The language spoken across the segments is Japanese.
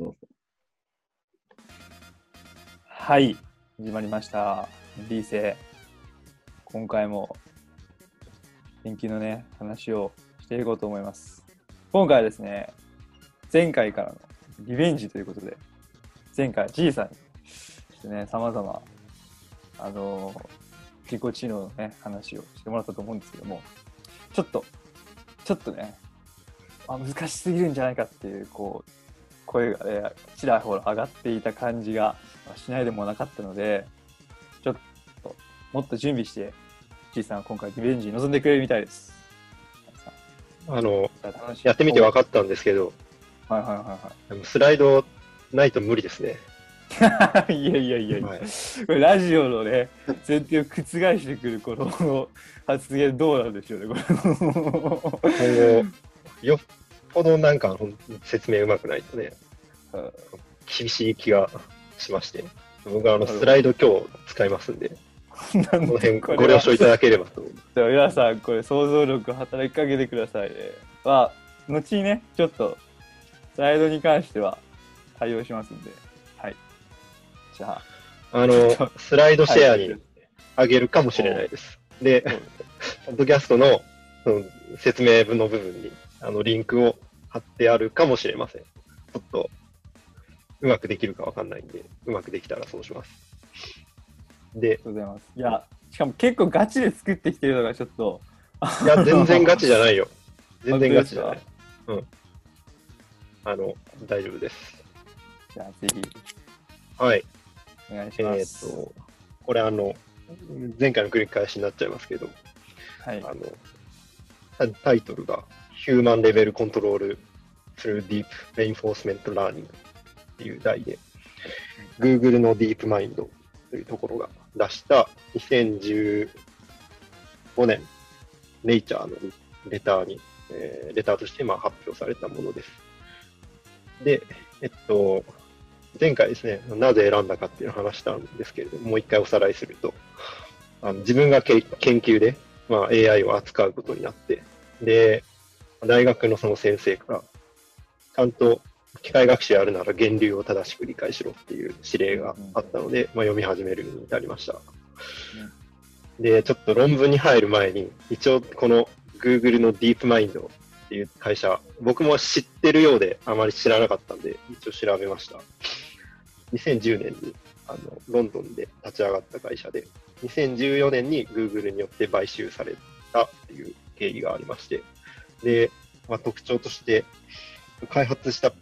どうぞ。はい、始まりました。B 生。今回も研究のね、話をしていこうと思います。今回はですね、前回からのリベンジということで、前回 G さんにちょっとね、様々、あの自己知能のね、話をしてもらったと思うんですけども、ちょっと、ちょっとね、あ難しすぎるんじゃないかっていう、こう、声がね、ちらほら上がっていた感じがまあしないでもなかったので、ちょっと、もっと準備して、G さんは今回リベンジに臨んでくれるみたいです。あの、やってみて分かったんですけど、はいはいはでもスライドないと無理ですね。いやいやいや、はい、これラジオのね、前提を覆してくるこの発言どうなんでしょうね、これ。今後、よっぽどなんか説明うまくないとね、うん厳しい気がしまして、僕はあのスライド今日使いますんで、この辺ご了承いただければと。では皆さん、これ想像力働きかけてくださいね。まあ、後にね、ちょっと、スライドに関しては対応しますんで。はい。じゃあ、あの、スライドシェアにあげるかもしれないです。で、ポッドキャストのその説明文の部分にあのリンクを貼ってあるかもしれません。ちょっとうまくできるかわかんないんで、うまくできたらそうします。でありが、とうございます。いや、しかも結構ガチで作ってきてるのがちょっと、いや、全然ガチじゃないよ。全然ガチじゃない本。うん。あの、大丈夫です。じゃあ、ぜひ、はい。お願いしえっ、ます。と、これあの、前回の繰り返しになっちゃいますけど、はい。あの、タタイトルが Human Level Control through Deep Reinforcement Learning っていう題で、Google の DeepMind というところが出した2015年、Nature のレターに、えーレターとしてまあ発表されたものです。で、えっと、前回ですね、なぜ選んだかっていうのを話したんですけれども、もう一回おさらいすると、あの自分がけ研究で、まあ、AI を扱うことになって、で、大学のその先生から、ちゃんと機械学習やるなら源流を正しく理解しろっていう指令があったので、まあ、読み始めるに至りました。で、ちょっと論文に入る前に、一応この Google の DeepMind っていう会社、僕も知ってるようであまり知らなかったんで、一応調べました。2010年にあのロンドンで立ち上がった会社で、2014年に Google によって買収されたっていう経緯がありまして、で、まあ、特徴として、開発した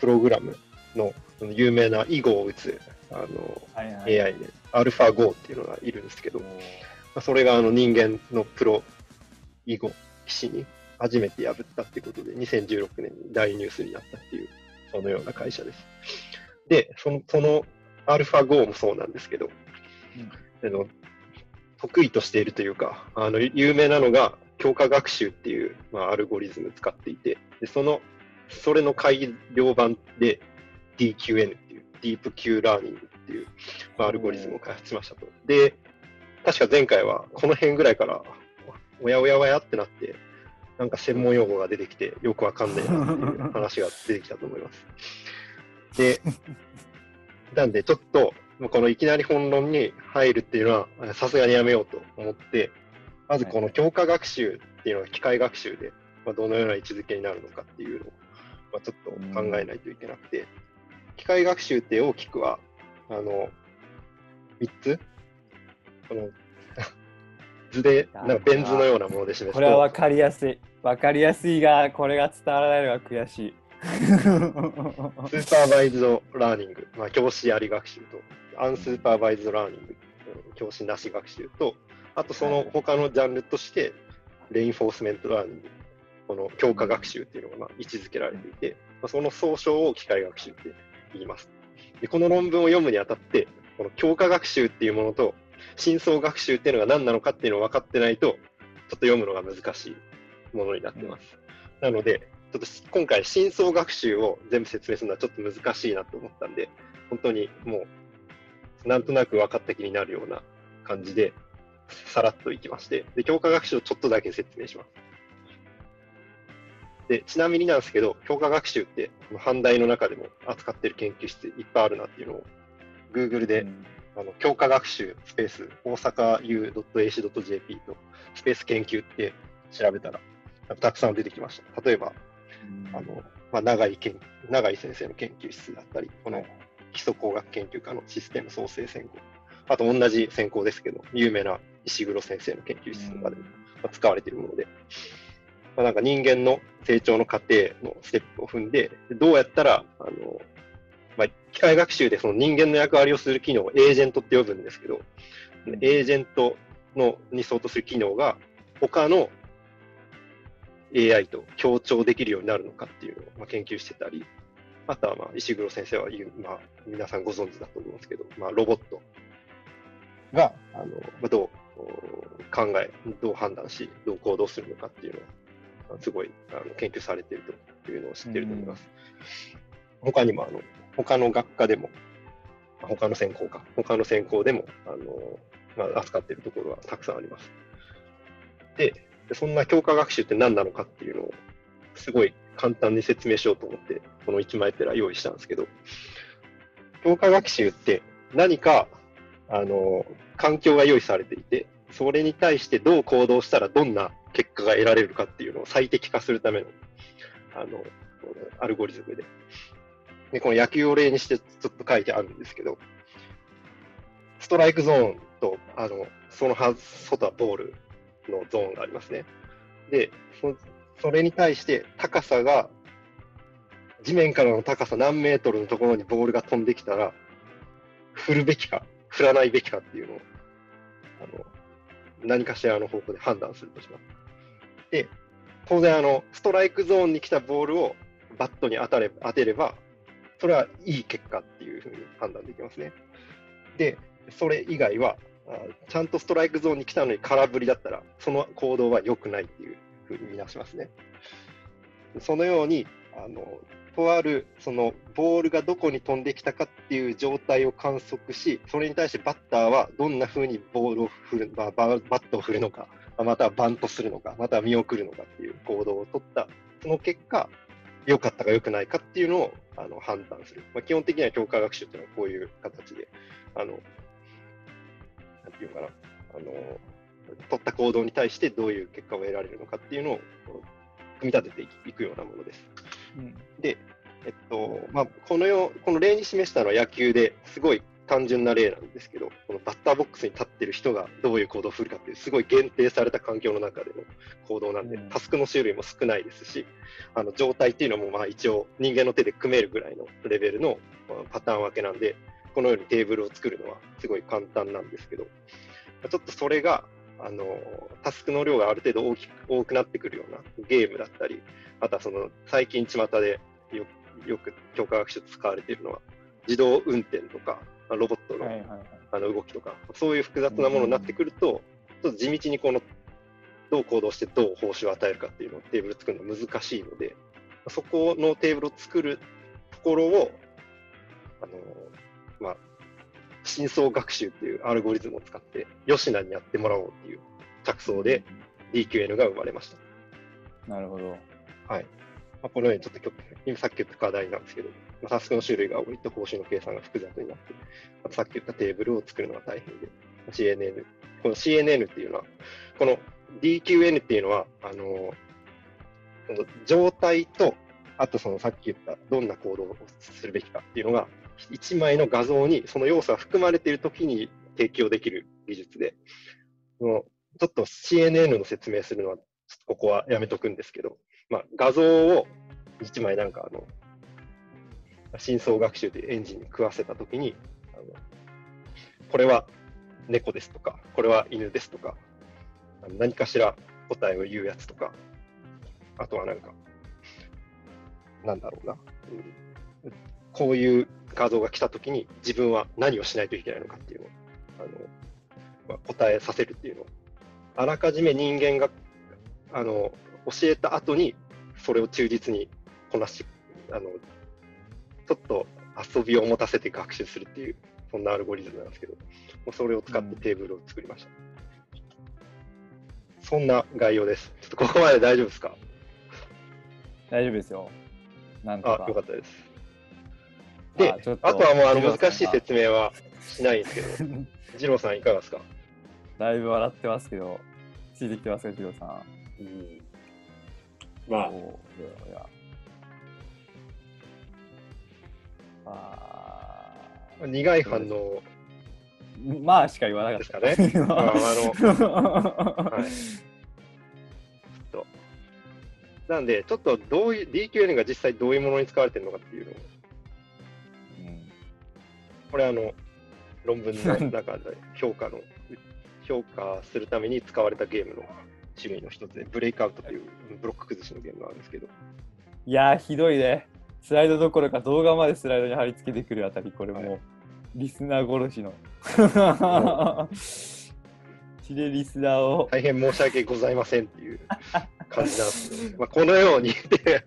プログラムの有名な囲碁を打つあのはいはい。AI で、AlphaGo っていうのがいるんですけど、まあ、それがあの人間のプロ囲碁棋士に初めて破ったっていうことで、2016年に大ニュースになったっていう、そのような会社です。で、その、その AlphaGo もそうなんですけど、あの得意としているというか、あの有名なのが強化学習っていう、まあ、アルゴリズム使っていて、でその、それの改良版で DQN っていう、ディープ Q ラーニングっていう、まあ、アルゴリズムを開発しましたと。で、確か前回はこの辺ぐらいから、おやおやおやってなって、なんか専門用語が出てきて、よくわかんないなっていう話が出てきたと思います。で、なんでちょっと、このいきなり本論に入るっていうのは、さすがにやめようと思って、まずこの強化学習っていうのは機械学習で、まあ、どのような位置づけになるのかっていうのを、まあ、ちょっと考えないといけなくて、機械学習って大きくは、あの、3つ？この 図で、なんかベン図のようなもので示すと、これは分かりやすい。分かりやすいが、これが伝わらないのが悔しい。super vised learning、まあ、教師あり学習と、 unsupervised learning、うん教師なし学習と、あとその他のジャンルとして、 reinforcement learning、この強化学習っていうのがまあ位置づけられていて、まあ、その総称を機械学習って言います。でこの論文を読むにあたって、この強化学習っていうものと、深層学習っていうのが何なのかっていうのを分かってないと、ちょっと読むのが難しいものになってます。なので、ちょっと今回、深層学習を全部説明するのはちょっと難しいなと思ったんで、本当にもう、なんとなく分かった気になるような感じで、さらっといきまして、で、強化学習をちょっとだけ説明します。で、ちなみになんですけど、強化学習って、阪大の中でも扱ってる研究室いっぱいあるなっていうのを、Google で、うんあの強化学習スペース大阪 U.AC.jp とスペース研究って調べたら、たくさん出てきました。例えば、あのまあ、長井研長井先生の研究室だったり、この基礎工学研究科のシステム創生専攻、あと同じ専攻ですけど、有名な石黒先生の研究室とかでもまあ使われているもので、まあ、なんか人間の成長の過程のステップを踏んで、でどうやったら、あのまあ、機械学習でその人間の役割をする機能をエージェントって呼ぶんですけど、エージェントのに相当する機能が他の AI と協調できるようになるのかっていうのをまあ研究してたり、あとはまあ石黒先生は言う、まあ、皆さんご存知だと思うんですけど、まあ、ロボットがあの、まあ、どうお考え、どう判断し、どう行動するのかっていうのは、すごいあの研究されているというのを知っていると思います。他にもあの、他の学科でも、他の専攻か、他の専攻でも、あの、まあ、扱っているところはたくさんあります。で、でそんな強化学習って何なのかっていうのを、すごい簡単に説明しようと思って、この1枚ペラ用意したんですけど、強化学習って何か、あの、環境が用意されていて、それに対してどう行動したらどんな結果が得られるかっていうのを最適化するための、あの、アルゴリズムで。で、この野球を例にしてちょっと書いてあるんですけど、ストライクゾーンと、あの、その外はボールのゾーンがありますね。で、そそれに対して高さが、地面からの高さ何メートルのところにボールが飛んできたら、振るべきか、振らないべきかっていうのを、あの、何かしらの方向で判断するとします。で、当然あの、ストライクゾーンに来たボールをバットに当たれ当てれば、それはいい結果っていうふうに判断できますね。で、それ以外は、ちゃんとストライクゾーンに来たのに空振りだったら、その行動は良くないっていうふうに見なしますね。そのように、あの、とある、その、ボールがどこに飛んできたかっていう状態を観測し、それに対してバッターはどんなふうにボールを振る、バババットを振るのか、またはバントするのか、または見送るのかっていう行動を取った、その結果、良かったか良くないかっていうのをあの判断する。まあ、基本的には強化学習っていうのはこういう形で、あの、なんていうかな、あの、取った行動に対してどういう結果を得られるのかっていうのを組み立てていくようなものです。うんで、えっと、まあ、このよう、この例に示したのは野球ですごい単純な例なんですけど、このバッターボックスに立ってる人がどういう行動を振るかっていう、すごい限定された環境の中での行動なんで、うんタスクの種類も少ないですし、あの状態っていうのもまあ一応人間の手で組めるぐらいのレベルのまあパターン分けなんで、このようにテーブルを作るのはすごい簡単なんですけど、ちょっとそれが、あの、タスクの量がある程度大きく多くなってくるようなゲームだったり、あとはその最近巷でよよく強化学習で使われているのは、自動運転とか、まあロボットの,、はいはいはい。あの動きとか、そういう複雑なものになってくると、ちょっと地道にこのどう行動してどう報酬を与えるかっていうのをテーブル作るのは難しいので、そこのテーブルを作るところを、あのまあ、深層学習っていうアルゴリズムを使って、吉野にやってもらおうっていう着想で DQN が生まれました。なるほど。はい。まあ、このようにちょっと今さっき言った課題なんですけど、まあ、タスクの種類が多いと報酬の計算が複雑になって、あとさっき言ったテーブルを作るのが大変で、CNN、この CNN っていうのは、この DQN っていうのは、あの状態と、あとそのさっき言ったどんな行動をするべきかっていうのが、1枚の画像にその要素が含まれているときに提供できる技術で、ちょっと CNN の説明するのは、ここはやめとくんですけど、まあ、画像を1枚なんかあの、深層学習というエンジンに食わせたときにあの、これは猫ですとか、これは犬ですとか、何かしら答えを言うやつとか、あとはなんか、なんだろうな、うん。こういう画像が来たときに自分は何をしないといけないのかっていうのをあの、まあ、答えさせるっていうのを、あらかじめ人間があの教えた後にそれを忠実にこなし、あのちょっと遊びを持たせて学習するっていう、そんなアルゴリズムなんですけど、それを使ってテーブルを作りました。そんな概要です。ちょっとここまで大丈夫ですか？大丈夫ですよ。なんとあ、か。よかったです。で、あとはもうあの難しい説明はしないんですけど、二郎さんいかがですか？だいぶ笑ってますけど、ついてきてますか、ジローさん。うん。まあ、おーいやいや。あ。苦い反応。ーまあしか言わなかった。ですかね。ああの、はい。と。なんで、ちょっとどういう、DQN が実際どういうものに使われてるのかっていうのを、うんこれあの、論文の中で評価の、評価するために使われたゲームの種類の一つで、ブレイクアウトというブロック崩しのゲームがあるんですけど、いやー、ひどいね。スライドどころか動画までスライドに貼り付けてくるあたり、これも。う、はい。リスナー殺しの。血でリスナーを。大変申し訳ございませんっていう感じなんですけど、まあこのように。で、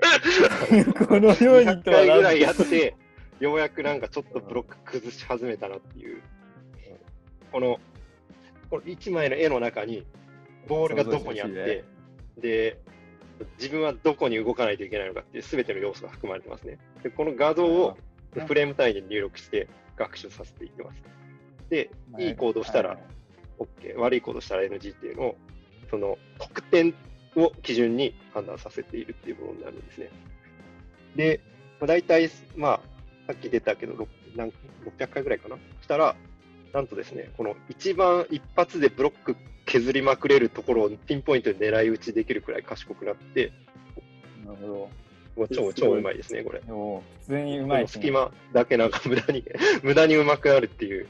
このように100とは 回ぐらいなやって、ようやくなんかちょっとブロック崩し始めたなっていう、このこの1枚の絵の中にボールがどこにあって、で、自分はどこに動かないといけないのかっていう全ての要素が含まれてますね。で、この画像をうんフレーム単位で入力して学習させていってます。で、いい行動したら OK、悪い行動したら NG っていうのを、その得点を基準に判断させているっていうものになるんですね。で、まあ、大体、まあ、さっき出たけど、ろなん600回ぐらいかなしたら、なんとですね、この一番一発でブロック削りまくれるところをピンポイントで狙い撃ちできるくらい賢くなって、なるほど。もう超超うまいですね、これ。普通にうこまいね。の隙間だけなんか無駄に、無駄にうまくなるっていう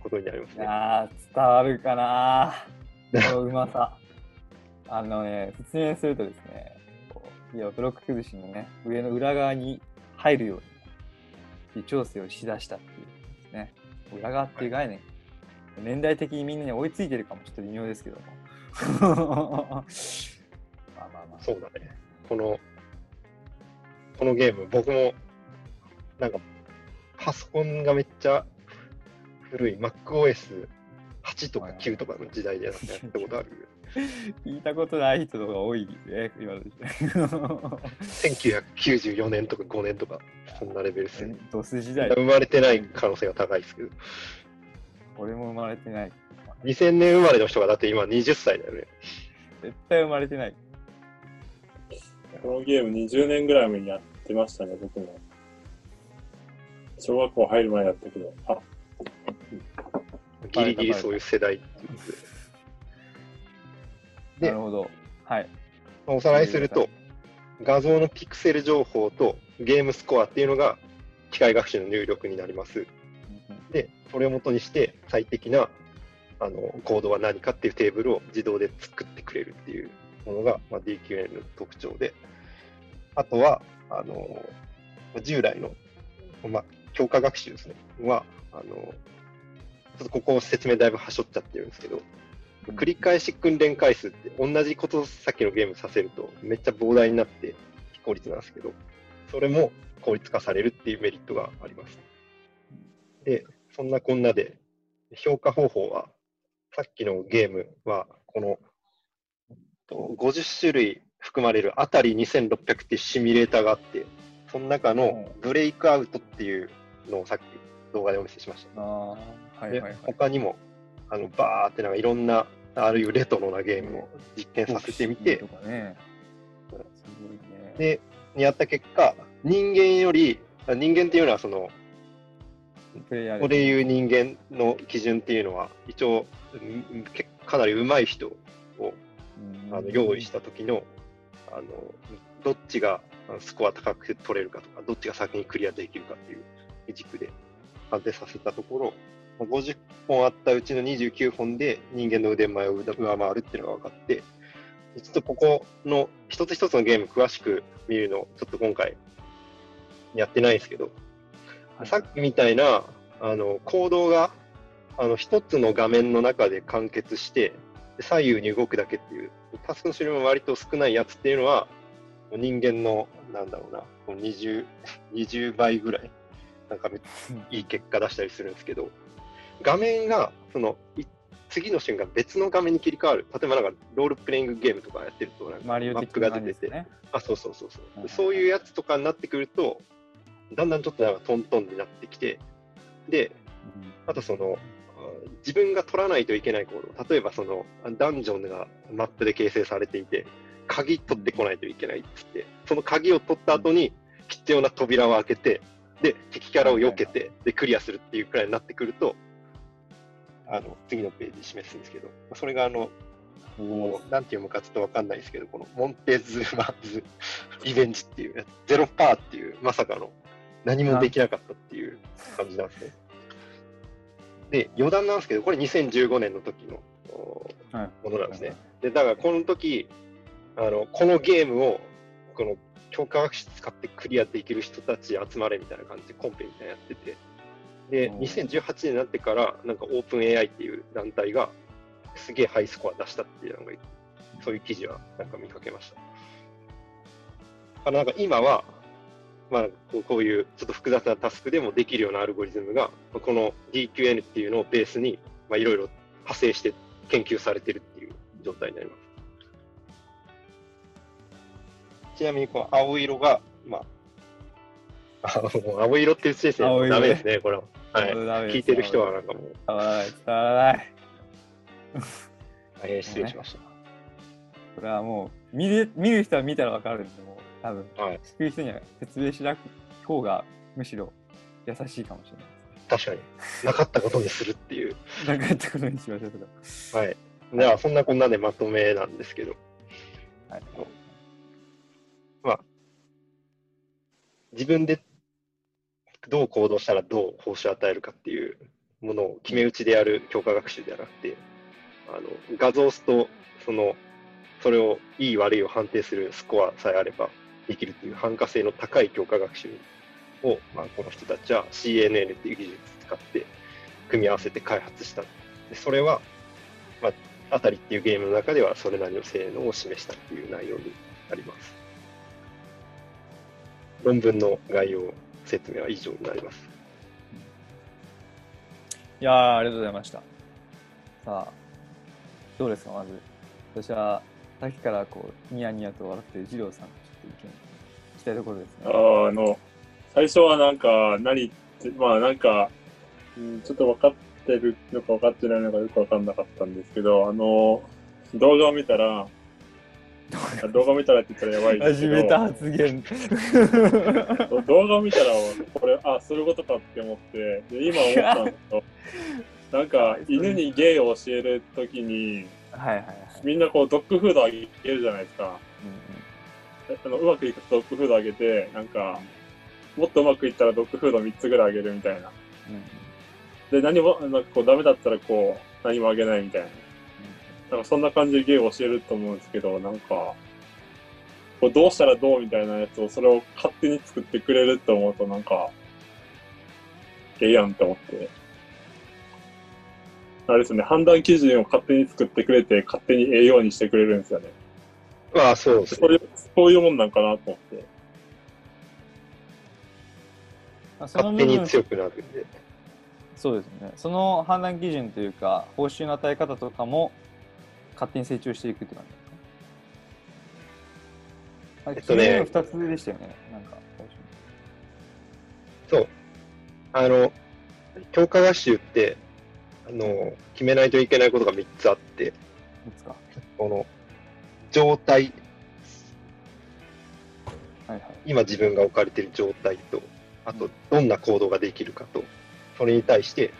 ことになりますね。いやー伝わるかなこのうまさ。あのね、説明するとですね、いやブロック崩しのね、上の裏側に入るように微調整をしだしたっていうですね。裏側っていう概念、年代的にみんなに追いついてるかもちょっと微妙ですけども。まあまあまあ。そうだね。この、このゲーム、僕も、なんか、パソコンがめっちゃ古い MacOS8 とか9とかの時代でやったことある？聞いたことない人が多いね、今の時代。1994年とか5年とか、そんなレベルですね。ドス時代、生まれてない可能性が高いですけど、俺も生まれてない。2000年生まれの人がだって今20歳だよね。絶対生まれてない。このゲーム20年ぐらい前にやってましたね、僕も。小学校入る前だったけど、あ、ギリギリそういう世代っていうことで。でなるほど。はい。まあおさらいすると、画像のピクセル情報とゲームスコアっていうのが機械学習の入力になります。で、それを元にして最適なあのコードは何かっていうテーブルを自動で作ってくれるっていうものが、まあ、DQN の特徴で、あとは、あの従来の、まあ、強化学習ですね、は、あのちょっとここ説明だいぶはしょっちゃってるんですけど、繰り返し訓練回数って同じことさっきのゲームさせるとめっちゃ膨大になって非効率なんですけど、それも効率化されるっていうメリットがあります。で、そんなこんなで、評価方法は、さっきのゲームは、このと50種類含まれるあたり2600っていうシミュレーターがあって、その中のブレイクアウトっていうのをさっき動画でお見せしました。ああ、はいではいはい。他にも、あのバーってなんかいろんな、あるいはレトロなゲームを実験させてみてね。で、やった結果、人間より、あ人間っていうのはその、ここでいう人間の基準っていうのは、一応、かなり上手い人をうんあの用意した時の、あの、どっちがスコア高く取れるかとか、どっちが先にクリアできるかっていう軸で判定させたところ、まあ50本あったうちの29本で人間の腕前を上回るっていうのが分かって、ちょっとここの一つ一つのゲーム詳しく見るの、ちょっと今回やってないんですけど、はい。さっきみたいなあの行動があの一つの画面の中で完結して、で左右に動くだけっていう、タスクの種類も割と少ないやつっていうのは、人間の、なんだろうな、こう 20, 20倍ぐらい、なんかめいい結果出したりするんですけど、画面がそのい次の瞬間別の画面に切り替わる。例えばなんかロールプレイングゲームとかやってると、なんかマリオマップが出てて、ね。あ、そうそうそうそう、はいそういうやつとかになってくると、だんだんちょっとなんかトントンになってきて、で、あとその、あ自分が取らないといけない行動、例えばそのダンジョンがマップで形成されていて、鍵取ってこないといけないっつって、その鍵を取った後に必要な扉を開けて、で、敵キャラを避けて、で、クリアするっていうくらいになってくると、あの、次のページ示すんですけど、それがあの、うんもう、なんて読むかちょっとわかんないですけど、このモンテズマーズ リベンジっていうやつ、ゼロパーっていう、まさかの何もできなかったっていう感じなんですね。で、余談なんですけど、これ2015年の時のものなんですね。で、だからこの時、あの、このゲームを、この強化学習使ってクリアできる人たち集まれみたいな感じでコンペみたいなのやってて、で、おー2018年になってから、なんかオープン AI っていう団体が、すげえハイスコア出したっていうのが、そういう記事はなんか見かけました。あのなんか今は、まあ、こういうちょっと複雑なタスクでもできるようなアルゴリズムが、この DQN っていうのをベースに、まあ、いろいろ派生して研究されてるっていう状態になります。ちなみに、この青色が、まあ、青色っていう先生、青色ねダメですね、これは。はい。聞いてる人はなんかもう、伝わらない、伝わらない。大変失礼しましこれはもう見る、見る人は見たらわかるんで、もう多分、た。はい。聞く人には説明しなく方がむしろ優しいかもしれない確かに。なかったことにするっていう。です。なんかやったことにしましょうけど。はい。じゃあ、そんなこんなでまとめなんですけど、はい。自分でどう行動したらどう報酬を与えるかっていうものを決め打ちでやる強化学習ではなくて、あの画像すとそのそれをいい悪いを判定するスコアさえあればできるという汎可性の高い強化学習を、まあ、この人たちは CNN っていう技術を使って組み合わせて開発した。でそれは、まあ、あたりっていうゲームの中ではそれなりの性能を示したっていう内容になります。論文の概要説明は以上になります。いやー、ありがとうございました。さあ、どうですか、まず。私は、さっきからこう、ニヤニヤと笑ってる二郎さん、ちょっと意見聞きたいところですね。あーあの、最初はなんか、何って、まあなんか、うん、ちょっと分かってるのか分かってないのかよく分かんなかったんですけど、あの、動画を見たら、あ 動画を見たらって言ったらやばいですけど、始めた発言。動画を見たら、これ、あ、そういうことかって思って、で今思ったんですけど、なんか、犬に芸を教えるときに、はいはいはい。みんなこう、ドッグフードあげるじゃないですか。うんあのうまくいくとドッグフードあげて、なんか、もっとうまくいったらドッグフード3つぐらいあげるみたいな。うんうんで、何も、なんかこう、ダメだったらこう、何もあげないみたいな。なんかそんな感じで芸を教えると思うんですけど、なんか、こうどうしたらどうみたいなやつを、それを勝手に作ってくれると思うと、なんか、ええやんって思って。あれですよね、判断基準を勝手に作ってくれて、勝手にええようにしてくれるんですよね。ああ、そうですね。そういう、そういうもんなんかなと思って。まあその勝手に強くなるんで。そうですね。その判断基準というか、報酬の与え方とかも勝手に成長していくって感じえっとね決めるの2つでしたよね。なんか、そう。あの、強化合集って、あの、決めないといけないことが3つあって、いつか。この、状態、はいはい。今自分が置かれている状態と、あと、どんな行動ができるかと、それに対して、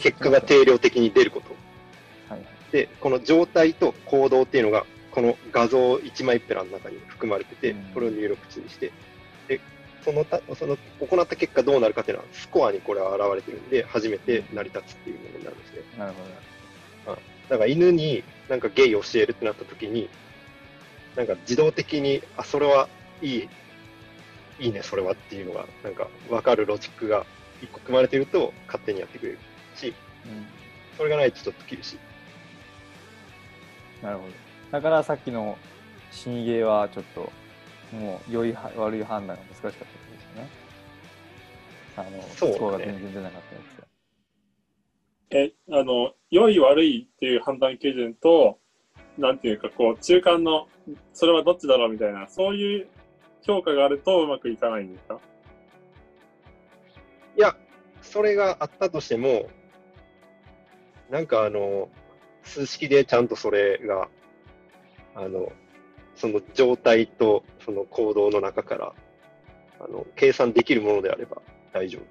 結果が定量的に出ること。はいはい。で、この状態と行動っていうのが、この画像1枚ペラの中に含まれててうん、これを入力値にして、で、そのた、その、行った結果どうなるかっていうのは、スコアにこれは現れてるんで、初めて成り立つっていうものになるんですね。なるほど。だから犬になんかゲイ教えるってなった時に、なんか自動的に、あ、それはいい、いいね、それはっていうのが、なんか分かるロジックが一個組まれてると、勝手にやってくれるし、うん。それがないとちょっと厳しい。なるほど。だからさっきの死にゲーはちょっと、もう良いは悪い判断が難しかったですよね。あの、そうだねスコアが全然出なかったやつで。え、あの、良い悪いっていう判断基準と、なんていうか、こう、中間の、それはどっちだろうみたいな、そういう評価があるとうまくいかないんですか？いや、それがあったとしても、なんかあの、数式でちゃんとそれが、あの、その状態とその行動の中から、あの、計算できるものであれば大丈夫。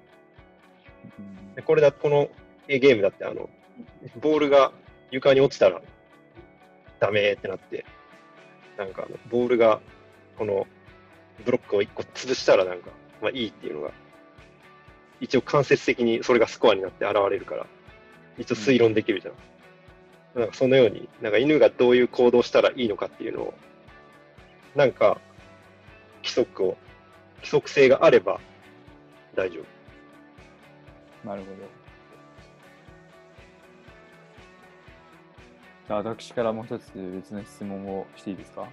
うんでこれだ、このゲームだって、あの、ボールが床に落ちたらダメってなって、なんかあの、ボールがこのブロックを一個潰したらなんか、まあいいっていうのが、一応間接的にそれがスコアになって現れるから、一応推論できるじゃん。なんかそのように、なんか犬がどういう行動したらいいのかっていうのを、なんか規則を、規則性があれば大丈夫。なるほど。じゃあ私からもう一つ別の質問をしていいですか？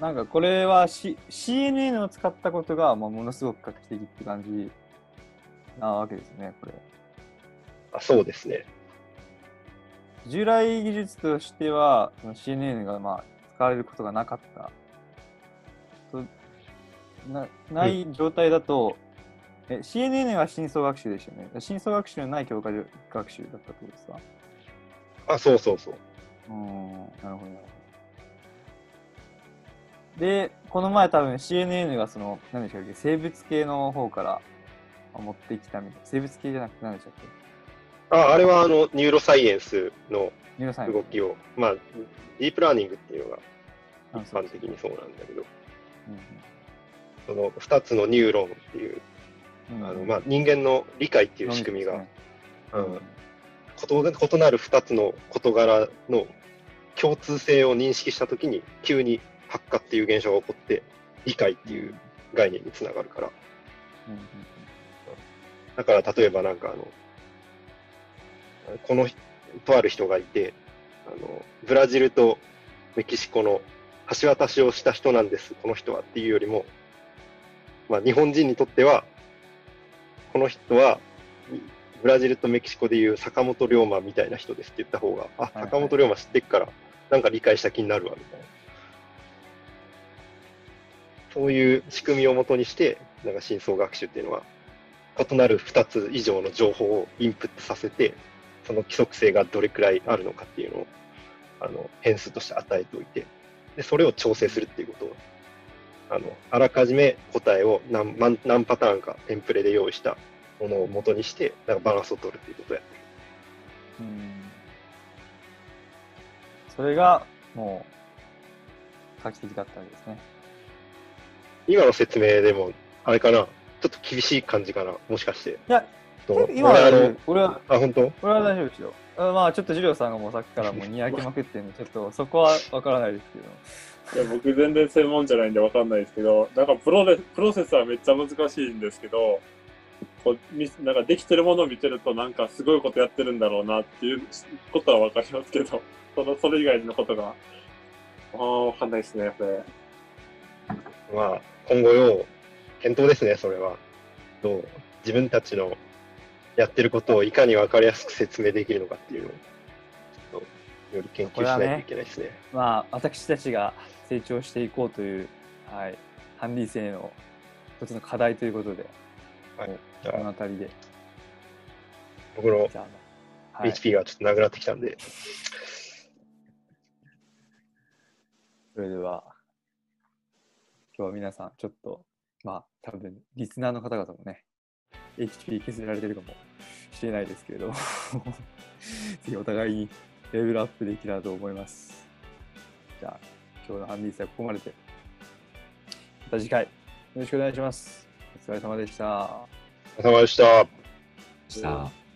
なんかこれは、C、CNN を使ったことが、まあ、ものすごく画期的って感じなわけですね、これ。あそうですね。従来技術としては、その CNN がまあ使われることがなかった。となない状態だと、え CNN は深層学習でしたよね。深層学習のない教科学習だったってことですか？あ、そうそうそう。うーん、なるほど。で、この前多分 CNN がその、何でしたっけ、生物系の方からあ持ってきたみたいな。生物系じゃなくて何でしたっけ？あ、あれはあの、 neuroscience の動きを、まあ、ディープラーニングっていうのが一般的にそうなんだけど、うんその2つのニューロンっていう、うん。あのまあ、人間の理解っていう仕組みが、うん。異異なる2つの事柄の共通性を認識したときに、急に発火っていう現象が起こって、理解っていう概念につながるから。だから例えばなんかあの、この人とある人がいて、あの、ブラジルとメキシコの橋渡しをした人なんです、この人はっていうよりも、まあ日本人にとっては、この人は、ブラジルとメキシコでいう坂本龍馬みたいな人ですって言った方が、あ、はい坂本龍馬知ってっから、なんか理解した気になるわ、みたいな。そういう仕組みをもとにして、なんか深層学習っていうのは、異なる2つ以上の情報をインプットさせて、その規則性がどれくらいあるのかっていうのを、あの、変数として与えておいて、で、それを調整するっていうことを、あの、あらかじめ答えを何何何パターンかテンプレで用意したものを元にして、なんかバランスを取るっていうことをやってる。うんそれがもう画期的だったわけですね。今の説明でも、あれかな、ちょっと厳しい感じかな、もしかして。いや、と今は俺あの、俺は、あ、本当？俺は大丈夫ですよ。あまあちょっと二郎さんがもうさっきからもうにやけまくってるんで、ちょっとそこはわからないですけど。いや、僕全然専門じゃないんでわかんないですけど、なんかプロレプロセスはめっちゃ難しいんですけど、こうみなんかできてるものを見てるとなんかすごいことやってるんだろうなっていうことはわかりますけど、そのそれ以外のことが、ああ、わかんないですね、これ。まあ、今後要検討ですね、それは。どう？自分たちのやってることをいかに分かりやすく説明できるのかっていうのを、ちょっとより研究しないといけないですね。まあ私たちが成長していこうという、はい、ハンディ生の一つの課題ということで、はいこの辺りで。僕の HP がちょっとなくなってきたんで、それでは、今日は皆さん、ちょっと、まあ、多分リスナーの方々もね、HP 削られてるかもしれないですけれども、ぜひお互いにレベルアップできたらと思います。じゃあ、今日のハンディスはここまでで、また次回、よろしくお願いします。お疲れ様でした。お疲れ様でした。した